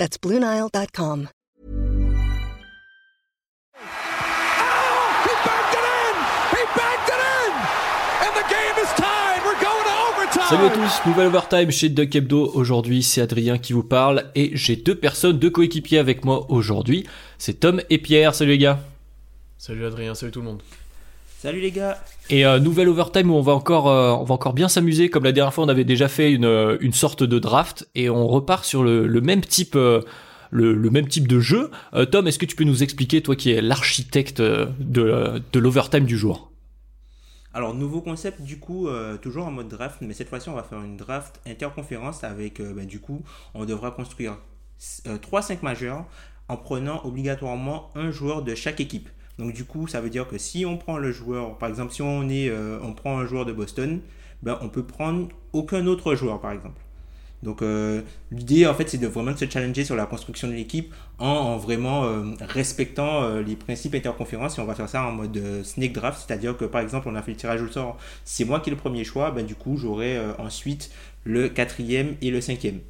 That's BlueNile.com. Oh, he backed it in! He backed it in! And the game is tied! We're going to overtime! Salut à tous, nouvelle overtime chez Duck Hebdo. Aujourd'hui, c'est Adrien qui vous parle et j'ai deux personnes, deux coéquipiers avec moi aujourd'hui. C'est Tom et Pierre. Salut les gars. Salut Adrien, salut tout le monde. Salut les gars Et euh, nouvelle overtime où on va encore, euh, on va encore bien s'amuser. Comme la dernière fois, on avait déjà fait une, euh, une sorte de draft et on repart sur le, le même type. euh, le, le même type de jeu. Euh, Tom, est-ce que tu peux nous expliquer, toi qui es l'architecte de, de l'overtime du jour? Alors nouveau concept du coup, euh, toujours en mode draft, mais cette fois-ci on va faire une draft interconférence avec euh, bah, du coup on devra construire 3-5 majeurs en prenant obligatoirement un joueur de chaque équipe. Donc du coup ça veut dire que si on prend le joueur, par exemple si on, est, euh, on prend un joueur de Boston, ben, on peut prendre aucun autre joueur par exemple. Donc euh, l'idée en fait c'est de vraiment se challenger sur la construction de l'équipe en, en vraiment euh, respectant les principes interconférences et on va faire ça en mode snake draft, c'est-à-dire que par exemple on a fait le tirage au sort, c'est moi qui ai le premier choix, ben, du coup j'aurai ensuite le quatrième et le cinquième.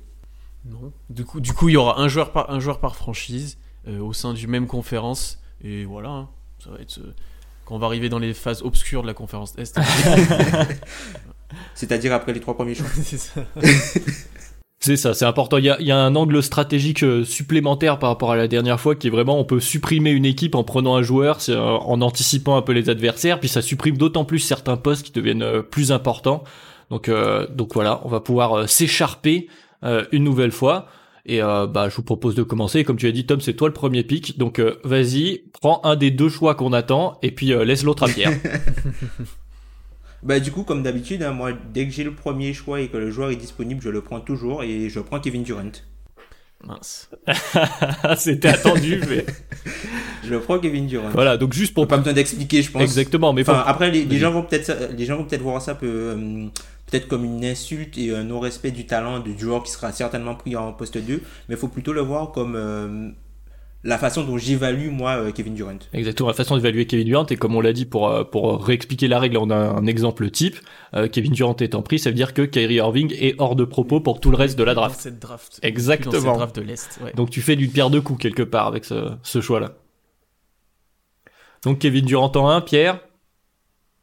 Non. Du coup, il y aura un joueur par un joueur par franchise au sein du même conférence et voilà. hein. Ça va être euh, quand on va arriver dans les phases obscures de la conférence Est. C'est-à-dire après les trois premiers choix. c'est ça. C'est ça, c'est important. Il y a, il y a un angle stratégique euh, supplémentaire par rapport à la dernière fois qui est vraiment on peut supprimer une équipe en prenant un joueur, euh, en anticipant un peu les adversaires, puis ça supprime d'autant plus certains postes qui deviennent plus importants. Donc, euh, donc voilà, on va pouvoir s'écharper euh, une nouvelle fois. Et euh, bah, je vous propose de commencer. Comme tu as dit, Tom, c'est toi le premier pick. Donc euh, vas-y, prends un des deux choix qu'on attend et puis euh, laisse l'autre à Pierre. Bah du coup comme d'habitude, hein, moi dès que j'ai le premier choix et que le joueur est disponible, je le prends toujours et je prends Kevin Durant. Mince. C'était attendu, mais Je le prends Kevin Durant. voilà. Donc juste pour Pas besoin d'expliquer, je pense. exactement, mais Enfin, après, les, les gens vont peut-être, les gens vont peut-être voir ça peu, euh, peut-être comme une insulte et un non-respect du talent du joueur qui sera certainement pris en poste 2, mais il faut plutôt le voir comme euh, la façon dont j'évalue moi euh, Kevin Durant. Exactement, la façon d'évaluer Kevin Durant, et comme on l'a dit pour, euh, pour réexpliquer la règle, on a un exemple type. Euh, Kevin Durant étant pris, ça veut dire que Kyrie Irving est hors de propos pour tout le reste de la Dans draft. cette draft. Exactement. Dans cette draft de l'Est. Ouais. Donc tu fais d'une pierre deux coups quelque part avec ce, ce choix-là. Donc Kevin Durant en 1, Pierre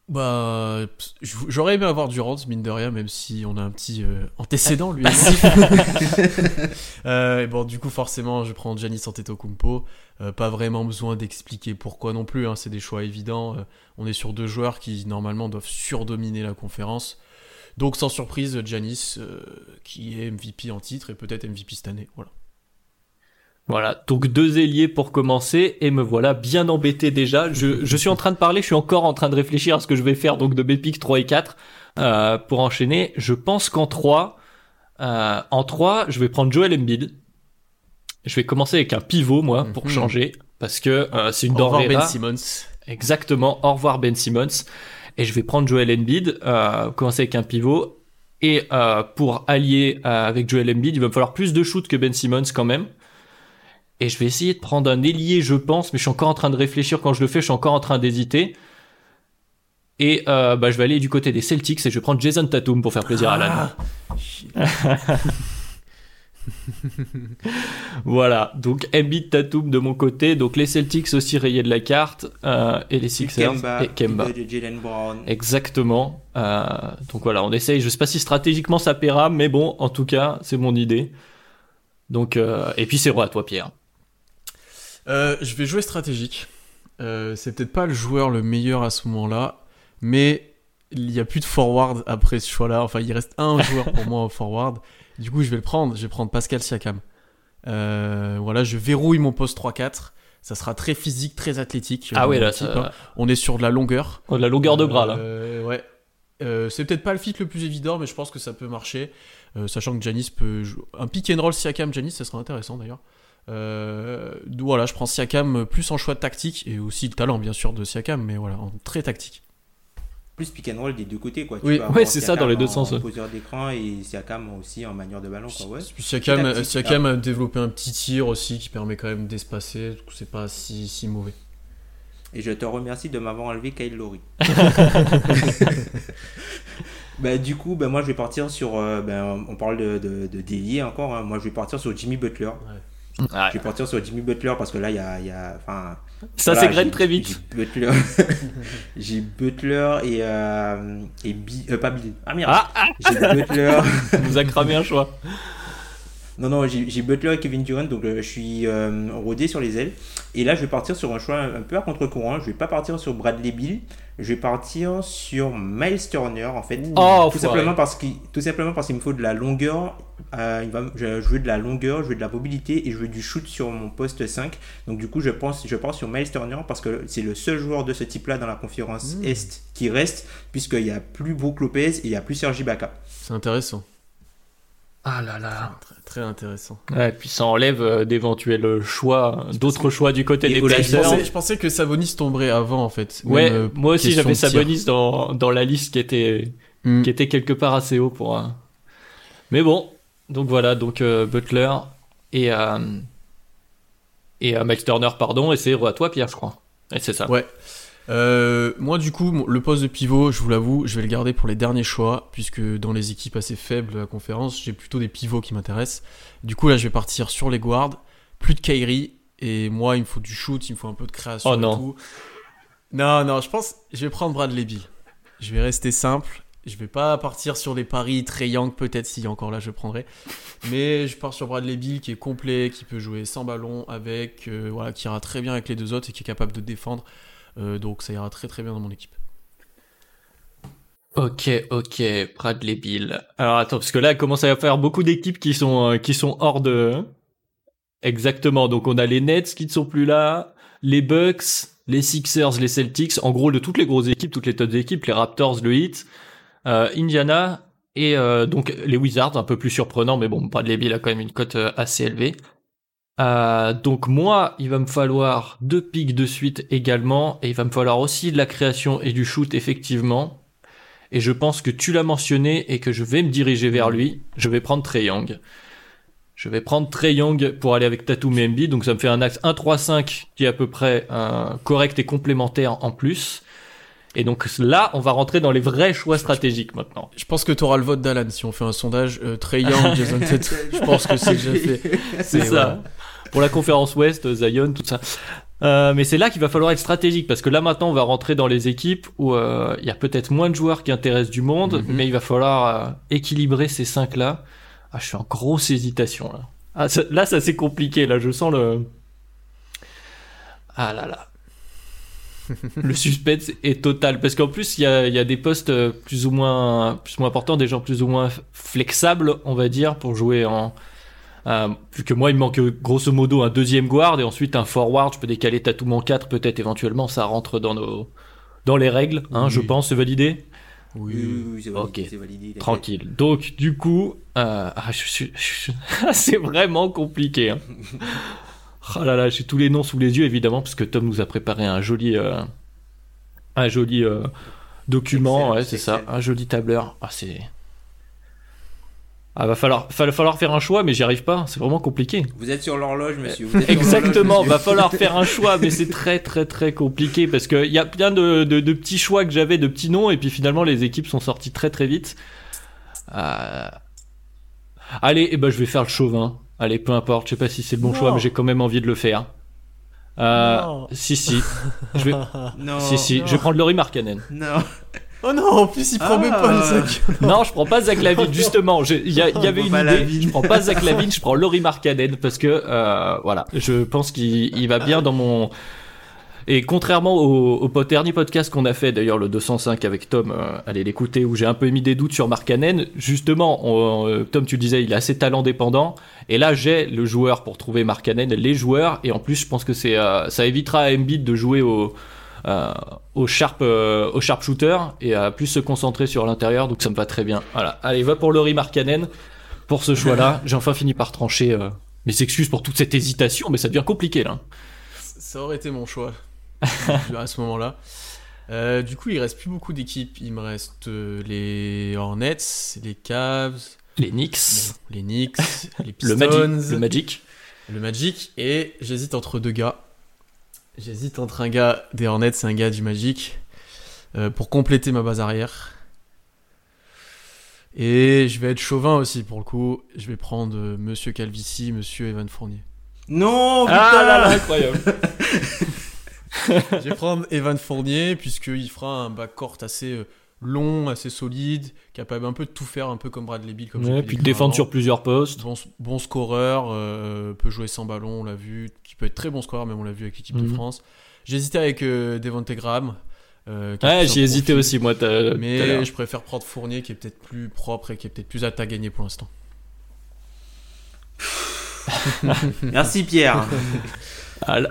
Bah, j'aurais aimé avoir Durant, mine de rien, même si on a un petit euh, antécédent, lui. Euh, et bon, du coup, forcément, je prends Giannis Antetokounmpo. Euh, pas vraiment besoin d'expliquer pourquoi non plus. hein, c'est des choix évidents. Euh, on est sur deux joueurs qui normalement doivent surdominer la conférence. Donc, sans surprise, Giannis, euh, qui est MVP en titre et peut-être MVP cette année. Voilà. Voilà, donc deux ailiers pour commencer, et me voilà bien embêté déjà. Je, je suis en train de parler, je suis encore en train de réfléchir à ce que je vais faire donc de mes picks 3 et 4 euh, pour enchaîner. Je pense qu'en 3, euh, en 3, je vais prendre Joel Embiid. Je vais commencer avec un pivot, moi, pour Mhm. changer, parce que euh, c'est une Au revoir denrée Ben. Simmons. Exactement, au revoir Ben Simmons. Et je vais prendre Joel Embiid, euh, commencer avec un pivot. Et euh, pour allier euh, avec Joel Embiid, il va me falloir plus de shoot que Ben Simmons quand même. Et je vais essayer de prendre un ailier, je pense, mais je suis encore en train de réfléchir quand je le fais, je suis encore en train d'hésiter. Et euh, bah, je vais aller du côté des Celtics et je vais prendre Jason Tatum pour faire plaisir à Alan. Voilà, donc Embiid Tatum de mon côté, donc les Celtics aussi rayés de la carte, euh, et les Sixers Kemba, et Kemba. Brown. Exactement. Euh, donc voilà, on essaye. Je sais pas si stratégiquement ça paiera, mais bon, en tout cas, c'est mon idée. Donc et puis c'est roi à toi, Pierre. Euh, je vais jouer stratégique. Euh, c'est peut-être pas le joueur le meilleur à ce moment-là, mais il y a plus de forward après ce choix-là. Enfin, il reste un joueur pour moi au forward. Du coup, je vais le prendre. Je vais prendre Pascal Siakam. Euh, voilà, je verrouille mon poste 3-4. Ça sera très physique, très athlétique. Ah ouais, là, type, ça- hein. On est sur de la longueur. Oh, de la longueur de bras là. Ouais. C'est peut-être pas le fit le plus évident, mais je pense que ça peut marcher. Sachant que Janis peut jouer. Un pick and roll Siakam Janis, ça sera intéressant d'ailleurs. Euh, voilà, je prends Siakam plus en choix de tactique et aussi le talent bien sûr de Siakam, mais voilà, en très tactique. Plus pick and roll des deux côtés quoi. Tu Oui. Ouais, c'est ça, Siakam dans les deux en- sens, En poseur d'écran et Siakam aussi en manière de ballon quoi. Ouais. Siakam, Tactique, Siakam a développé un petit tir aussi qui permet quand même d'espacer, du coup c'est pas si, si mauvais. Et je te remercie de m'avoir enlevé Kyle Lowry. bah, du coup, bah, moi je vais partir sur. euh, ben, on parle de, de, de délier encore. hein. Moi je vais partir sur Jimmy Butler. Ouais. Je vais partir sur Jimmy Butler parce que là il y a. y a- enfin, Ça voilà, s'égrène très vite. J'ai Butler, j'ai Butler et. Euh, et Bi- euh, pas Bill. Ah merde! Ah, ah, J'ai Butler. on nous a cramé un choix. Non, non, j'ai Butler et Kevin Durant, donc euh, je suis euh, rodé sur les ailes. Et là, je vais partir sur un choix un, un peu à contre-courant. Je vais pas partir sur Bradley Bill. Je vais partir sur Miles Turner, en fait. Oh, tout, simplement parce qu'il, tout simplement parce qu'il me faut de la longueur. Euh, il va, je, je veux de la longueur, je veux de la mobilité et je veux du shoot sur mon poste 5. Donc, du coup, je, pense, je pars sur Miles Turner parce que c'est le seul joueur de ce type-là dans la conférence Est qui reste, puisqu'il n'y a plus Brook Lopez et il n'y a plus Sergi Ibaka. C'est intéressant, Ah là là. très, très intéressant. Ouais, puis ça enlève euh, d'éventuels choix, d'autres choix du côté Et des Oladipo, Je pensais, je pensais que Sabonis tomberait avant en fait. Ouais, euh, moi aussi j'avais. Sabonis dans, dans la liste qui était, Hmm. qui était quelque part assez haut pour. un- Mais bon, donc voilà, donc euh, Butler et euh, et euh, Miles Turner pardon, et c'est à toi Pierre je crois. Et c'est ça. Ouais. Euh, moi, du coup, le poste de pivot, je vous l'avoue, je vais le garder pour les derniers choix, puisque dans les équipes assez faibles de la conférence, j'ai plutôt des pivots qui m'intéressent. Du coup, là, je vais partir sur les guards, plus de Kyrie, et moi, il me faut du shoot, il me faut un peu de création Oh et non. tout. Non, non, je pense, je vais prendre Bradley Bill. Je vais rester simple. Je vais pas partir sur les paris Trey Young, peut-être s'il est encore là, je prendrai. Mais je pars sur Bradley Bill qui est complet, qui peut jouer sans ballon, avec, euh, voilà, qui ira très bien avec les deux autres et qui est capable de défendre. Euh, donc ça ira très très bien dans mon équipe. Ok, ok, Bradley Bill. Alors attends, parce que là, commence à y avoir beaucoup d'équipes qui sont euh, qui sont hors de. Exactement. Donc on a les Nets qui ne sont plus là, les Bucks, les Sixers, les Celtics. En gros, de toutes les grosses équipes, toutes les top équipes, les Raptors, le Heat, euh, Indiana et donc les Wizards, un peu plus surprenant, mais bon, Bradley Bill a quand même une cote assez élevée. Euh, donc moi, il va me falloir deux pics de suite également, et il va me falloir aussi de la création et du shoot effectivement. Et je pense que tu l'as mentionné et que je vais me diriger vers lui. Je vais prendre Trey. Je vais prendre Trey pour aller avec Tatum et. Donc ça me fait un axe 1-3-5 qui est à peu près euh, correct et complémentaire en plus. Et donc là, on va rentrer dans les vrais choix stratégiques maintenant. Je pense que tu auras le vote d'Alan si on fait un sondage. Euh, Trey Young, Jason Tatum. Je pense que c'est déjà fait. C'est ça. voilà. Pour la conférence Ouest, Zion, tout ça. Euh, mais c'est là qu'il va falloir être stratégique parce que là maintenant on va rentrer dans les équipes où euh, il y a peut-être moins de joueurs qui intéressent du monde, Mhm. mais il va falloir euh, équilibrer ces cinq là. Ah, je suis en grosse hésitation là. Ah, ça- là ça c'est compliqué là, je sens le. Ah là là. Le suspense est total parce qu'en plus il y a, il y a des postes euh, plus ou moins plus ou moins importants, des gens plus ou moins flexibles, on va dire, pour jouer en euh, vu que moi, il me manque euh, grosso modo un deuxième guard et ensuite un forward. Je peux décaler Tatum en 4, peut-être éventuellement. Ça rentre dans nos dans les règles, hein, Oui. je pense, c'est validé. Oui, oui, oui, c'est validé. Tranquille. Donc, du coup, euh, ah, c'est vraiment compliqué. Hein. Oh là là, j'ai tous les noms sous les yeux, évidemment, parce que Tom nous a préparé un joli, euh, un joli euh, document. Ouais, c'est ça, un joli tableur. Ah, c'est. Ah, va falloir, va falloir faire un choix, mais j'y arrive pas. C'est vraiment compliqué. Vous êtes sur l'horloge, monsieur. vous êtes sur Exactement, l'horloge, va monsieur. falloir faire un choix, mais c'est très très très compliqué parce qu'il y a plein de, de, de petits choix que j'avais, de petits noms, et puis finalement les équipes sont sorties très très vite. Euh, Allez, eh ben, je vais faire le chauvin. Allez, peu importe, je sais pas si c'est le bon Non. choix, mais j'ai quand même envie de le faire. Euh, Non. si, si. Je vais... Non. si, si, je vais prendre Laurie Markkanen. Non. Oh non, en plus il prend Ah. même pas le sac. Non, je prends pas Zach Lavine, justement. Il y, y avait une idée. Je prends pas Zach Lavine, je prends Laurie Markkanen parce que, euh, voilà, je pense qu'il il va bien dans mon. Et contrairement au, au dernier podcast qu'on a fait, d'ailleurs le 205 avec Tom, euh, allez l'écouter, où j'ai un peu mis des doutes sur Markkanen, justement, on- euh, Tom tu le disais, il est assez talent dépendant, et là j'ai le joueur pour trouver Markkanen, les joueurs, et en plus je pense que c'est, euh, ça évitera à Embiid de jouer au, euh, au sharp, euh, au sharp shooter, et à plus se concentrer sur l'intérieur, donc ça me va très bien. Voilà, allez va pour Laurie Markkanen, pour ce choix-là, j'ai enfin fini par trancher euh, Mais s'excuse pour toute cette hésitation, mais ça devient compliqué là. Ça aurait été mon choix à ce moment-là. Euh, du coup, il reste plus beaucoup d'équipes. Il me reste euh, les Hornets, les Cavs, Les Knicks, bon, les Knicks, les le, Pistons, Magic, le Magic. le Magic, et j'hésite entre deux gars. J'hésite entre un gars des Hornets et un gars du Magic euh, pour compléter ma base arrière. Et je vais être chauvin aussi pour le coup. Je vais prendre euh, Monsieur Calvici, Monsieur Evan Fournier. Non, putain Ah là là là, là. incroyable. Je vais prendre Evan Fournier puisqu'il fera un backcourt assez euh, long, assez solide, capable un peu de tout faire, un peu comme Bradley Bill. Comme j'ai Ouais, puis décrire défendre avant. sur plusieurs postes. Bon, bon scoreur, euh, peut jouer sans ballon, on l'a vu, qui peut être très bon scoreur, même on l'a vu avec l'équipe de Mhm. France. J'ai hésité avec euh, Devonte Graham. euh, hésitais profil, aussi, moi. Mais je préfère prendre Fournier qui est peut-être plus propre et qui est peut-être plus apte à gagner pour l'instant. Merci Pierre.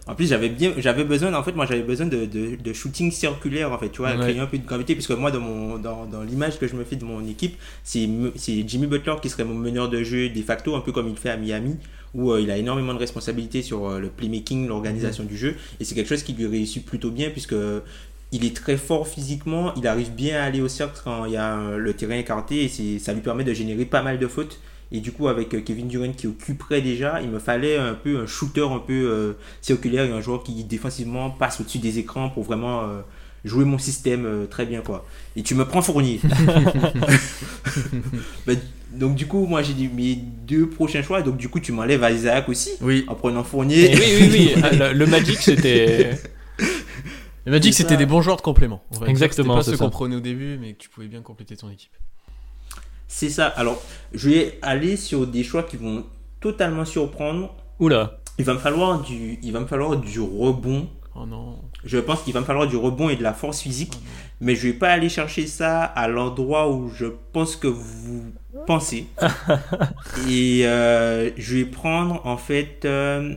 En plus, j'avais bien, j'avais besoin, en fait, moi, j'avais besoin de, de, de shooting circulaire, en fait, tu vois, Ouais. créer un peu de gravité, puisque moi, dans mon, dans, dans l'image que je me fais de mon équipe, c'est, c'est Jimmy Butler qui serait mon meneur de jeu de facto, un peu comme il fait à Miami, où euh, il a énormément de responsabilités sur euh, le playmaking, l'organisation du jeu, et c'est quelque chose qui lui réussit plutôt bien, puisque il est très fort physiquement, il arrive bien à aller au cercle quand il y a euh, le terrain écarté, et ça lui permet de générer pas mal de fautes. Et du coup, avec euh, Kevin Durant qui occuperait déjà, il me fallait un peu un shooter un peu euh, circulaire et un joueur qui défensivement passe au-dessus des écrans pour vraiment euh, jouer mon système euh, très bien quoi. Et tu me prends Fournier. Bah, donc du coup, moi j'ai dit mes deux prochains choix. Donc du coup, tu m'enlèves à Isaac aussi Oui. en prenant Fournier. Oui, oui, oui. Ah, Le, le Magic, c'était. Le Magic, c'était des bons joueurs de complément. on va dire. Exactement, pas ceux qu'on prenait au début, mais que tu pouvais bien compléter ton équipe. C'est ça. Alors, je vais aller sur des choix qui vont totalement surprendre. Oula. Il va me falloir du, il va me falloir du rebond. Oh non. Je pense qu'il va me falloir du rebond et de la force physique. Oh mais je vais pas aller chercher ça à l'endroit où je pense que vous pensez. et euh, je vais prendre en fait. euh,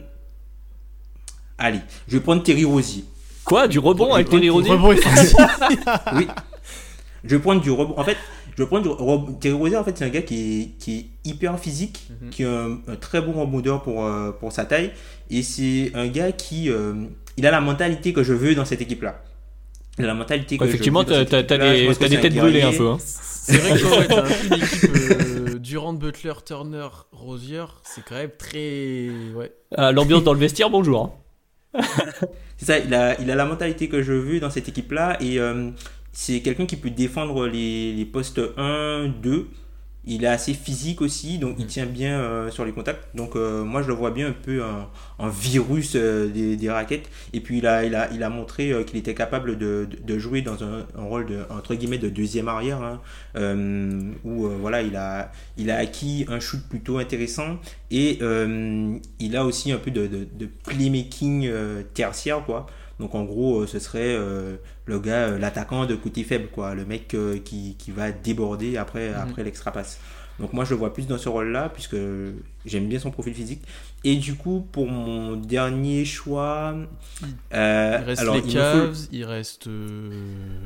Allez, je vais prendre Terry Rosier. Quoi Du rebond avec Terry Rosier. Oui. Je vais prendre du rebond. En fait, je vais prendre. Terry Rosier, en fait, c'est un gars qui est, qui est hyper physique, Mhm. qui est un, un très bon rebondeur pour, euh, pour sa taille. Et c'est un gars qui. euh, il a la mentalité que je veux dans cette équipe-là. Il a la mentalité que Ouais, Effectivement, équipe-là. Je des, têtes brûlées un peu. Hein. C'est vrai que ouais, t'as un peu une équipe euh, Durant, Butler, Turner, Rosier, c'est quand même très. Ouais. Ah, L'ambiance dans le vestiaire, bonjour. C'est ça, il a, il a la mentalité que je veux dans cette équipe-là et euh, c'est quelqu'un qui peut défendre les, postes 1, 2. Il est assez physique aussi, donc il tient bien euh, sur les contacts. Donc euh, moi je le vois bien un peu un virus euh, des, raquettes. Et puis il a, il a, montré qu'il était capable de, jouer dans un, rôle de, de deuxième arrière, hein, où voilà, il a, acquis un shoot plutôt intéressant et il a aussi un peu de, de, playmaking tertiaire quoi. Donc en gros, euh, ce serait euh, le gars, euh, l'attaquant de côté faible, quoi, le mec euh, qui, qui va déborder après, après l'extra passe. Donc moi je le vois plus dans ce rôle-là puisque j'aime bien son profil physique. Et du coup pour mon dernier choix, euh, Il reste alors les il faut- Cavs, il reste. euh,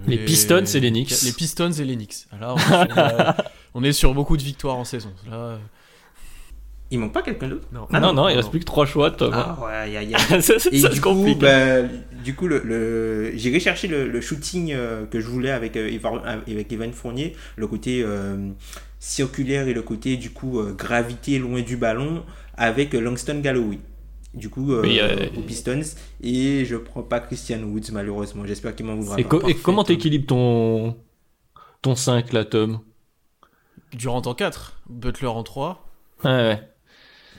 Les Pistons et les Knicks. Les Pistons et les Knicks. Alors, on, est sur, on est sur beaucoup de victoires en saison. Là, euh, il manque pas quelqu'un d'autre? non. Ah non, non, il non. reste plus que trois choix, Tom. Ah ouais, y a- y a- ça ça- ça du se coup, bah, du coup, le, le- j'ai recherché le, le shooting euh, que je voulais avec, euh, Evan, avec Evan Fournier, le côté euh, circulaire et le côté du coup euh, gravité loin du ballon avec euh, Langston Galloway. Du coup, euh, euh, aux Pistons. Et je prends pas Christian Woods, malheureusement. J'espère qu'il m'en voudra Et, pas. co- et comment t'équilibres ton, ton 5 là, Tom? Durant en 4, Butler en 3. Ouais, ouais.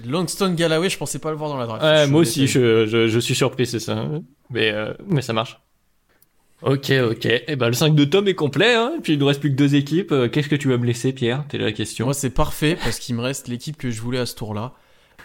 Langston Galloway, je pensais pas le voir dans la draft. Ouais, moi aussi, je, je, je suis surpris, c'est ça. Mais, euh, mais ça marche. Ok, ok. Et ben le 5 de Tom est complet, hein. Puis il nous reste plus que deux équipes. Euh, Qu'est-ce que tu vas me laisser, Pierre? C'est la question. Moi, c'est parfait parce qu'il me reste l'équipe que je voulais à ce tour-là.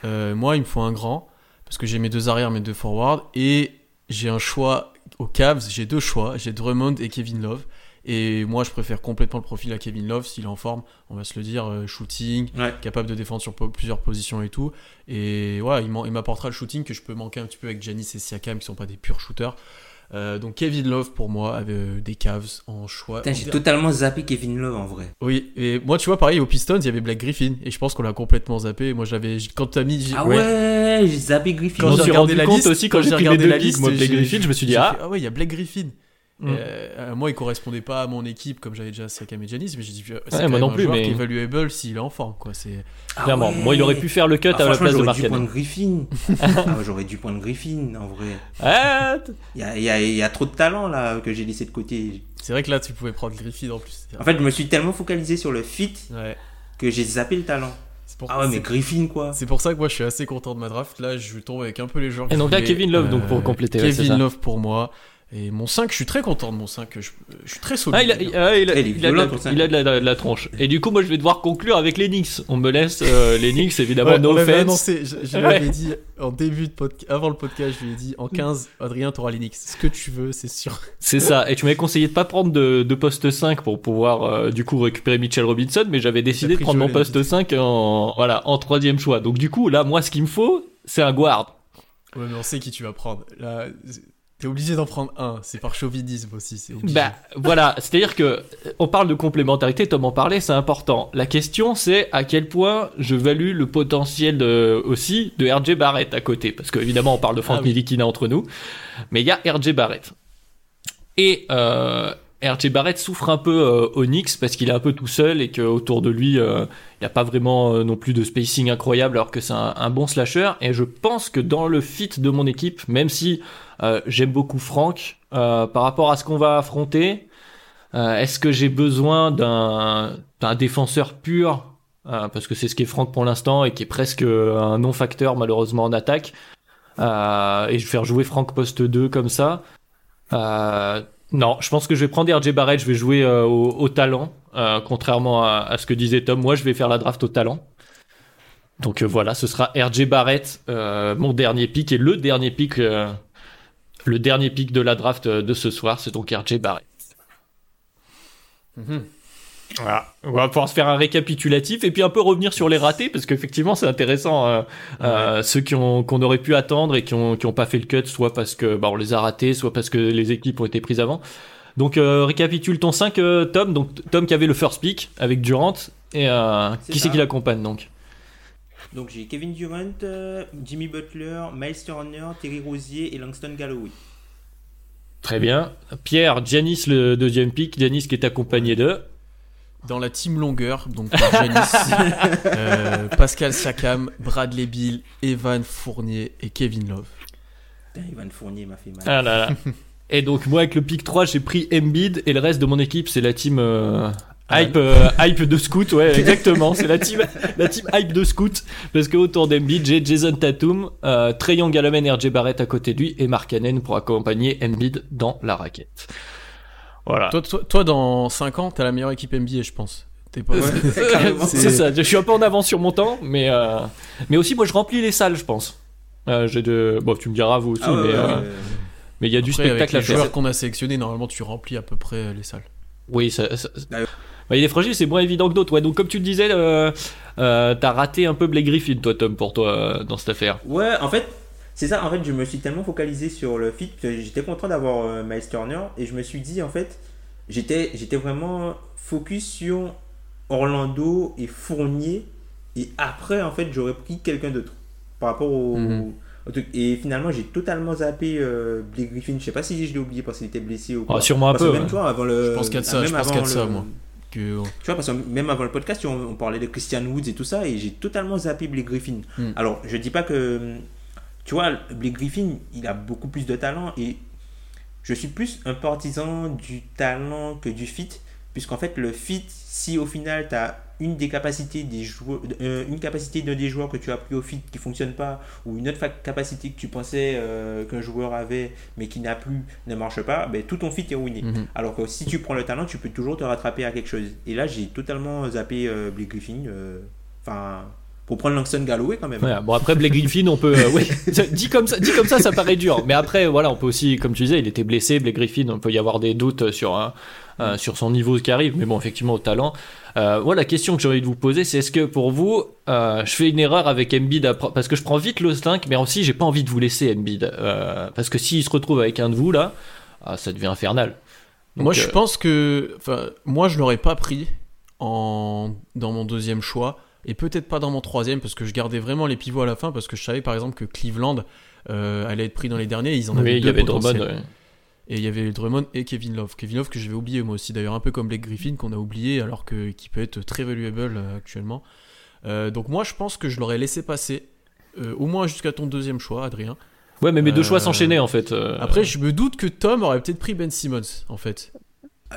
Euh, moi, il me faut un grand parce que j'ai mes deux arrières, mes deux forwards et j'ai un choix aux Cavs. J'ai deux choix. J'ai Drummond et Kevin Love. Et moi, je préfère complètement le profil à Kevin Love s'il est en forme. On va se le dire, euh, shooting, Ouais. capable de défendre sur po- plusieurs positions et tout. Et ouais, il m'apportera le shooting que je peux manquer un petit peu avec Janis et Siakam qui sont pas des purs shooters. Euh, donc Kevin Love pour moi avec euh, des Cavs en choix. Putain, j'ai totalement zappé Kevin Love en vrai. Oui, et moi tu vois pareil aux Pistons il y avait Black Griffin et je pense qu'on l'a complètement zappé. Moi j'avais quand t'as mis Ah ouais, j'ai zappé Griffin. Quand j'ai suis regardé rendu la compte liste, aussi quand quand j'ai j'ai pris les regardé deux la liste, moi, Blake j'ai- Griffin, je me suis dit, ah. fait, ouais il y a Black Griffin. Mm. Euh, euh, moi il correspondait pas à mon équipe comme j'avais déjà Siakam et Giannis mais j'ai dit euh, c'est Ouais, quand moi même non un plus, joueur mais- qui est valuable s'il est en forme quoi. C'est Ah Clairement. ouais. Moi, il aurait pu faire le cut Ah, à la place de j'aurais Mark dû prendre Cannon. Griffin. ah, j'aurais dû prendre Griffin en vrai. Il y a, y y trop de talent là que j'ai laissé de côté. c'est vrai que là tu pouvais prendre Griffin en plus. En fait, je me suis tellement focalisé sur le fit Ouais. que j'ai zappé le talent. C'est pour, Ah ouais, mais c'est- Griffin quoi. c'est pour ça que moi je suis assez content de ma draft. Là je tombe avec un peu les joueurs. Et donc là. Kevin Love, donc, pour compléter, ouais, c'est Kevin ça. Love pour moi. Et mon 5, je suis très content de mon 5. Je, je suis très solide. Ah, il a, il a- il a- Il est il a de la- la, tronche. Et du coup, moi, je vais devoir conclure avec les Knicks. On me laisse euh, les Knicks, évidemment, Ouais, no on annoncé. Je, je lui Ouais. avais dit en début de podcast, avant le podcast, je lui ai dit en 15, Adrien, t'auras l'Enix. Ce que tu veux, c'est sûr. C'est ça. Et tu m'avais conseillé de pas prendre de, de poste 5 pour pouvoir, euh, du coup, récupérer Mitchell Robinson, mais j'avais décidé de prendre mon poste 5 en, voilà, en troisième choix. Donc, du coup, là, moi, ce qu'il me faut, c'est un guard. Ouais, mais on sait qui tu vas prendre. Là, t'es obligé d'en prendre un. C'est par chauvinisme aussi. C'est obligé. Bah voilà, c'est-à-dire que euh, on parle de complémentarité, Tom en parlait, c'est important. La question c'est à quel point je value le potentiel de- aussi de RJ Barrett à côté, parce qu'évidemment on parle de Frank Ah oui. Ntilikina entre nous, mais il y a RJ Barrett. Et euh, RJ Barrett souffre un peu euh, Knicks parce qu'il est un peu tout seul et qu'autour de lui euh, il n'y a pas vraiment euh, non plus de spacing incroyable alors que c'est un, un bon slasher. Et je pense que dans le fit de mon équipe, même si euh, j'aime beaucoup Frank, euh, par rapport à ce qu'on va affronter, est-ce que j'ai besoin d'un défenseur pur? Parce que c'est ce qui est Franck pour l'instant et qui est presque un non-facteur malheureusement en attaque. Et je vais faire jouer Franck poste 2 comme ça non je pense que je vais prendre RJ Barrett je vais jouer euh, au, talent euh, contrairement à, ce que disait Tom. Moi je vais faire la draft au talent. Donc euh, voilà ce sera RJ Barrett mon dernier pick et le dernier pick le dernier pick de la draft de ce soir. C'est donc RJ Barrett. Mhm. Voilà. On va pouvoir se faire un récapitulatif et puis un peu revenir sur les ratés parce qu'effectivement c'est intéressant euh, euh, ceux qui ont qu'on aurait pu attendre et qui ont qui ont pas fait le cut soit parce que bah, on les a ratés soit parce que les équipes ont été prises avant. Donc euh, récapitule ton 5 euh, Tom donc Tom qui avait le first pick avec Durant et qui c'est qui l'accompagne donc? Donc j'ai Kevin Durant, Jimmy Butler, Miles Turner, Terry Rosier et Langston Galloway. Très bien. Pierre, Giannis le deuxième pick, Giannis qui est accompagné de Dans la team longueur, donc Giannis, euh, Pascal Siakam, Bradley Bill, Evan Fournier et Kevin Love. Ivan Fournier m'a fait mal. Ah là là. Et donc moi avec le pick 3 j'ai pris Embiid et le reste de mon équipe c'est la team euh, hype euh, hype de scout ouais exactement c'est la team la team hype de scout parce que autour d'Embiid j'ai Jason Tatum, euh, Trey Young à la main, RJ Barrett à côté de lui et Mark Cannon pour accompagner Embiid dans la raquette. Voilà. Toi, toi, toi, dans 5 ans, t'as la meilleure équipe NBA, je pense. T'es pas. carrément. c'est ça, je suis un peu en avance sur mon temps mais euh, mais aussi moi je remplis les salles je pense. Euh, j'ai de bon tu me diras vous aussi Ah mais ouais, euh, ouais. mais il y a du Après, avec spectacle les à faire. joueurs qu'on a sélectionnés, normalement, tu remplis à peu près les salles. Oui, ça, ça- Ah ouais. Bah, il est fragile, c'est moins évident que d'autres. Ouais, donc comme tu le disais, euh, euh, t'as raté un peu Blake Griffin, toi, Tom, pour toi, euh, dans cette affaire. Ouais, en fait, c'est ça. En fait, je me suis tellement focalisé sur le fit que j'étais content d'avoir euh, Miles Turner et je me suis dit, en fait, j'étais, j'étais vraiment focus sur Orlando et Fournier et après, en fait, j'aurais pris quelqu'un d'autre par rapport au. Mhm. au truc. Et finalement, j'ai totalement zappé euh, Blake Griffin. Je sais pas si je l'ai oublié parce qu'il était blessé ou quoi. Ah, sûrement un Parce peu. que même, ouais. vois, avant le. Je pense qu'il y a de ça, même je pense avant qu'il y a de ça, le- moi. Que... tu vois, parce que même avant le podcast, on, on parlait de Christian Woods et tout ça, et j'ai totalement zappé Blake Griffin. Hmm. Alors, je dis pas que. Tu vois, Blake Griffin, il a beaucoup plus de talent, et je suis plus un partisan du talent que du fit, puisqu'en fait, le fit, si au final, tu as une des capacités des joueurs, euh, une capacité d'un des joueurs que tu as pris au fit qui fonctionne pas, ou une autre capacité que tu pensais euh, qu'un joueur avait, mais qui n'a plus, ne marche pas, ben, tout ton fit est ruiné. Mhm. Alors que si tu prends le talent, tu peux toujours te rattraper à quelque chose. Et là, j'ai totalement zappé euh, Blake Griffin. Enfin, pour prendre Langston Galloway quand même. Ouais, bon après Blake Griffin on peut euh, oui dit comme ça dit comme ça ça paraît dur mais après voilà on peut aussi comme tu disais il était blessé Blake Griffin on peut y avoir des doutes sur un- euh, sur son niveau qui arrive mais bon effectivement au talent euh, voilà la question que j'ai envie de vous poser c'est est-ce que pour vous euh, je fais une erreur avec Embiid parce que je prends vite le 5 mais aussi j'ai pas envie de vous laisser Embiid euh, parce que s'il se retrouve avec un de vous là ah, ça devient infernal. Donc, moi, je euh, pense que. Enfin, moi, je l'aurais pas pris en... dans mon deuxième choix. Et peut-être pas dans mon troisième, parce que je gardais vraiment les pivots à la fin, parce que je savais par exemple que Cleveland euh, allait être pris dans les derniers. Ils en avaient oui, il deux y avait potentiels. Drummond. ouais. Et il y avait Drummond et Kevin Love. Kevin Love que j'avais oublié moi aussi, d'ailleurs, un peu comme Blake Griffin qu'on a oublié, alors que qui peut être très valuable euh, actuellement. Euh, donc moi, je pense que je l'aurais laissé passer, euh, au moins jusqu'à ton deuxième choix, Adrien. Ouais, mais mes deux choix s'enchaînaient en fait. euh. Après, je me doute que Tom aurait peut-être pris Ben Simmons, en fait.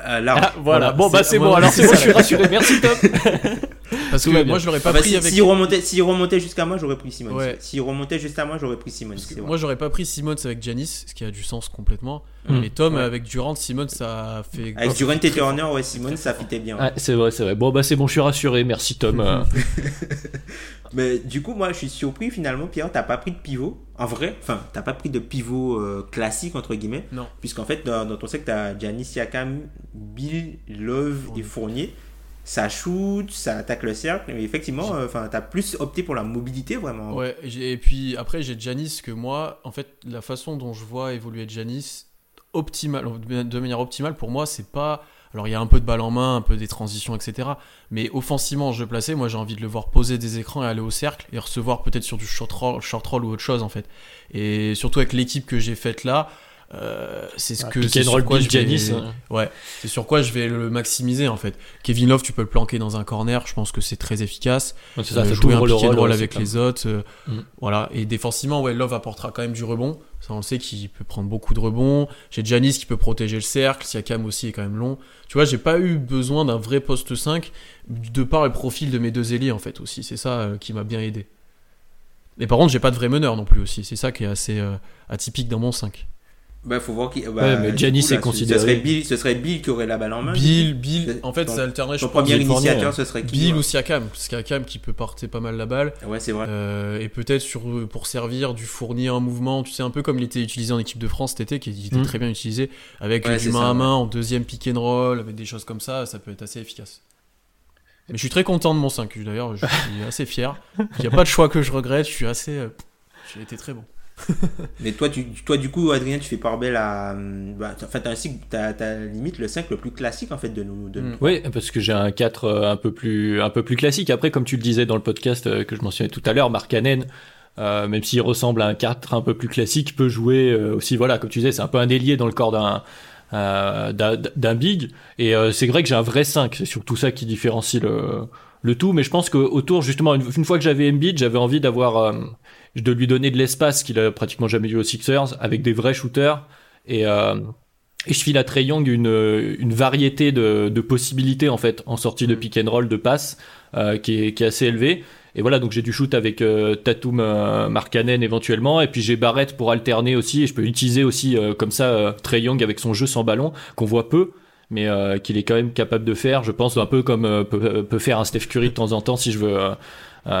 Euh, là, Ah, voilà. voilà, bon, bah c'est- bon, alors c'est bon, je suis rassuré. Merci Tom. Parce que Tout moi, je l'aurais pas Ah bah, pris si- avec. S'il remontait, s'il remontait jusqu'à moi, j'aurais pris Simmons. Ouais. S'il remontait jusqu'à moi, j'aurais pris vrai. moi, j'aurais pas pris Simmons avec Giannis, ce qui a du sens complètement. Mm. Mais Tom, Ouais. avec Durant, Simmons, ça a fait. Avec Durant et Turner, ouais, Simmons, ça fitait bien. Ah, c'est vrai, c'est vrai. Bon, bah c'est bon, je suis rassuré. Merci Tom. euh. Mais du coup, moi, je suis surpris finalement, Pierre, t'as pas pris de pivot. En vrai, enfin, t'as pas pris de pivot euh, classique, entre guillemets. Non. Puisqu'en fait, dans, dans ton set, t'as Giannis Siakam, Bill, Love et Fournier. Ça shoot, ça attaque le cercle. Mais effectivement, euh, enfin, t'as plus opté pour la mobilité, vraiment. Ouais, et puis après, j'ai Janis que moi, en fait, la façon dont je vois évoluer Janis, optimal, de manière optimale, pour moi, c'est pas. Alors, il y a un peu de balle en main, un peu des transitions, etc. Mais offensivement, je plaçais, moi, j'ai envie de le voir poser des écrans et aller au cercle et recevoir peut-être sur du short roll, short roll ou autre chose, en fait. Et surtout avec l'équipe que j'ai faite là, euh, c'est ce que. C'est and sur quoi je vais- hein. Ouais, c'est sur quoi je vais le maximiser en fait. Kevin Love, tu peux le planquer dans un corner, je pense que c'est très efficace. Ouais, c'est ça, Euh, ça jouer un pick and rôle, avec les autres. euh, Mm. Voilà. Et défensivement, ouais, Love apportera quand même du rebond. Ça, on le sait qu'il peut prendre beaucoup de rebonds. J'ai Janis qui peut protéger le cercle. Siakam aussi est quand même long. Tu vois, j'ai pas eu besoin d'un vrai poste 5 de par le profil de mes deux ailiers en fait aussi. C'est ça euh, qui m'a bien aidé. Mais par contre, j'ai pas de vrai meneur non plus aussi. C'est ça qui est assez atypique dans mon 5. Bah, faut voir qui. Bah, Ouais, mais du Giannis coup, là, est considéré- Ce serait, Bill, ce serait Bill qui aurait la balle en main. Bill, Bill, en fait, ça alternerait. pense, premier initiateur, hein. ce serait qui Bill ou Siakam. Siakam qui peut porter pas mal la balle. Ouais, c'est vrai. Euh, et peut-être sur, pour servir du fournier en mouvement, tu sais, un peu comme il était utilisé en équipe de France cet été, qui était Mm. très bien utilisé, avec Ouais, du main ça, à main en deuxième pick and roll, avec des choses comme ça, ça peut être assez efficace. Mais je suis très content de mon 5, d'ailleurs, je suis assez fier. Il n'y a pas de choix que je regrette, je suis assez. euh, J'ai été très bon. Mais toi, toi, du coup, Adrien, tu fais part belle à. hum, Bah, enfin, t'as un cycle- t'as, limite le 5 le plus classique en fait de nous. De Mm. nous. Oui, parce que j'ai un 4 euh, un peu plus un peu plus classique. Après, comme tu le disais dans le podcast euh, que je mentionnais tout à l'heure, Mark Cannon, euh, même s'il ressemble à un 4 un peu plus classique, peut jouer aussi. Voilà, comme tu disais, c'est un peu un ailier dans le corps d'un d'un big. Et c'est vrai que j'ai un vrai 5. C'est surtout ça qui différencie le le tout. Mais je pense qu'autour, justement, une, fois que j'avais Embiid, j'avais envie d'avoir de lui donner de l'espace qu'il a pratiquement jamais eu aux Sixers, avec des vrais shooters. Et euh, et je file à Trey Young une, une variété de, de possibilités en fait en sortie de pick and roll, de passe euh, qui, est, qui est assez élevée. Et voilà, donc j'ai du shoot avec euh, Tatum, euh, Markkanen éventuellement, et puis j'ai Barrett pour alterner aussi. Et je peux utiliser aussi euh, comme ça euh, Trey Young avec son jeu sans ballon qu'on voit peu, mais euh, qu'il est quand même capable de faire. Je pense un peu comme peut, peut faire un Steph Curry de temps en temps si je veux,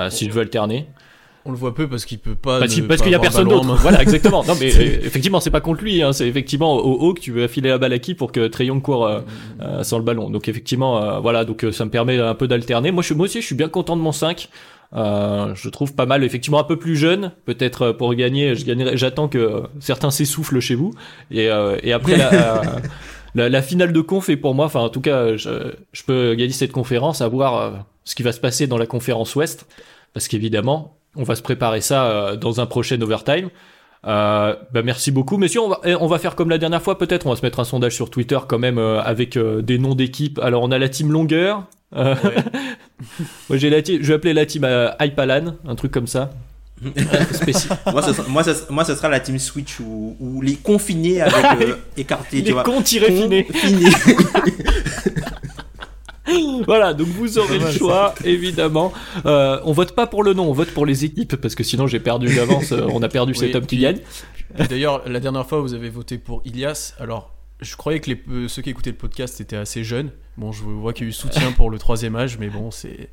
si je veux alterner. On le voit peu parce qu'il peut pas. Parce qu'il parce qu'il y a personne d'autre. Voilà, exactement. Non, mais euh, effectivement, c'est pas contre lui. Hein. C'est effectivement au haut que tu veux affiler la balle à qui pour que Trey Young court euh, euh, sans le ballon. Donc effectivement, euh, voilà. Donc euh, ça me permet un peu d'alterner. Moi, je suis moi aussi, je suis bien content de mon 5. Euh, je trouve pas mal, effectivement un peu plus jeune. Peut-être pour gagner, je gagnerai. J'attends que certains s'essoufflent chez vous. Et, euh, et après la, la, la finale de conf est pour moi. Enfin, en tout cas, je, je peux gagner cette conférence, à voir euh, ce qui va se passer dans la conférence Ouest, parce qu'évidemment, on va se préparer ça euh, dans un prochain overtime. Euh, bah merci beaucoup, messieurs. On va, eh, on va faire comme la dernière fois, peut-être. On va se mettre un sondage sur Twitter quand même euh, avec euh, des noms d'équipes. Alors, on a la team longueur. Ouais. moi, j'ai la team, je vais appeler la team Hypalan, un truc comme ça. Moi, ce sera, moi, ce, moi, ce sera la team Switch ou, les confinés avec écartés, tu Les vois. cons tirés finés. Confinés. Voilà, donc vous aurez le choix, évidemment. Euh, on vote pas pour le nom, on vote pour les équipes, parce que sinon j'ai perdu d'avance. euh, on a perdu Oui, cet homme qui gagne. D'ailleurs, la dernière fois, vous avez voté pour Ilias. Alors, je croyais que les, euh, ceux qui écoutaient le podcast étaient assez jeunes. Bon, je vois qu'il y a eu soutien pour le troisième âge, mais bon, c'est.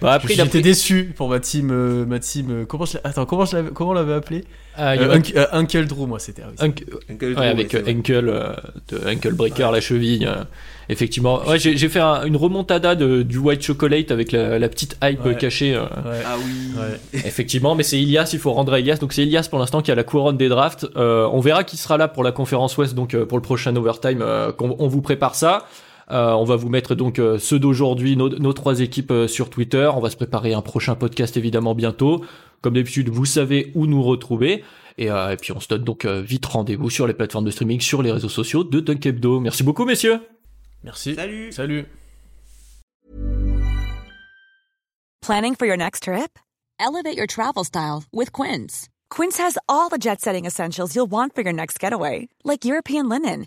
Bah, J'étais pris- déçu pour ma team. euh, ma team euh, comment je Attends, comment je l'avais- comment on l'avait appelé? Euh, Unc- euh, Uncle Drew, moi, c'était. ah oui, Uncle Ouais, Drew, avec ouais, euh, euh, de Henkel Breaker, la cheville. euh, effectivement. Ouais, j'ai fait un- une remontada de, du White Chocolate avec la, la petite hype Ouais. cachée. euh, Ouais. Ah oui. Ouais. effectivement, mais c'est Ilias, il faut rendre à Ilias. Donc c'est Ilias pour l'instant qui a la couronne des drafts. Euh, on verra qui sera là pour la conférence Ouest, donc euh, pour le prochain overtime. euh, qu'on- on vous prépare ça. Euh, on va vous mettre donc euh, ceux d'aujourd'hui, nos, nos trois équipes euh, sur Twitter. On va se préparer un prochain podcast évidemment bientôt. Comme d'habitude, vous savez où nous retrouver. Et, euh, et puis on se donne donc euh, vite rendez-vous sur les plateformes de streaming, sur les réseaux sociaux de Dunk Hebdo. Merci beaucoup messieurs. Merci. Salut. Salut. Planning for your next trip? Elevate your travel style with Quince. Quince has all the jet setting essentials you'll want for your next getaway, like European linen,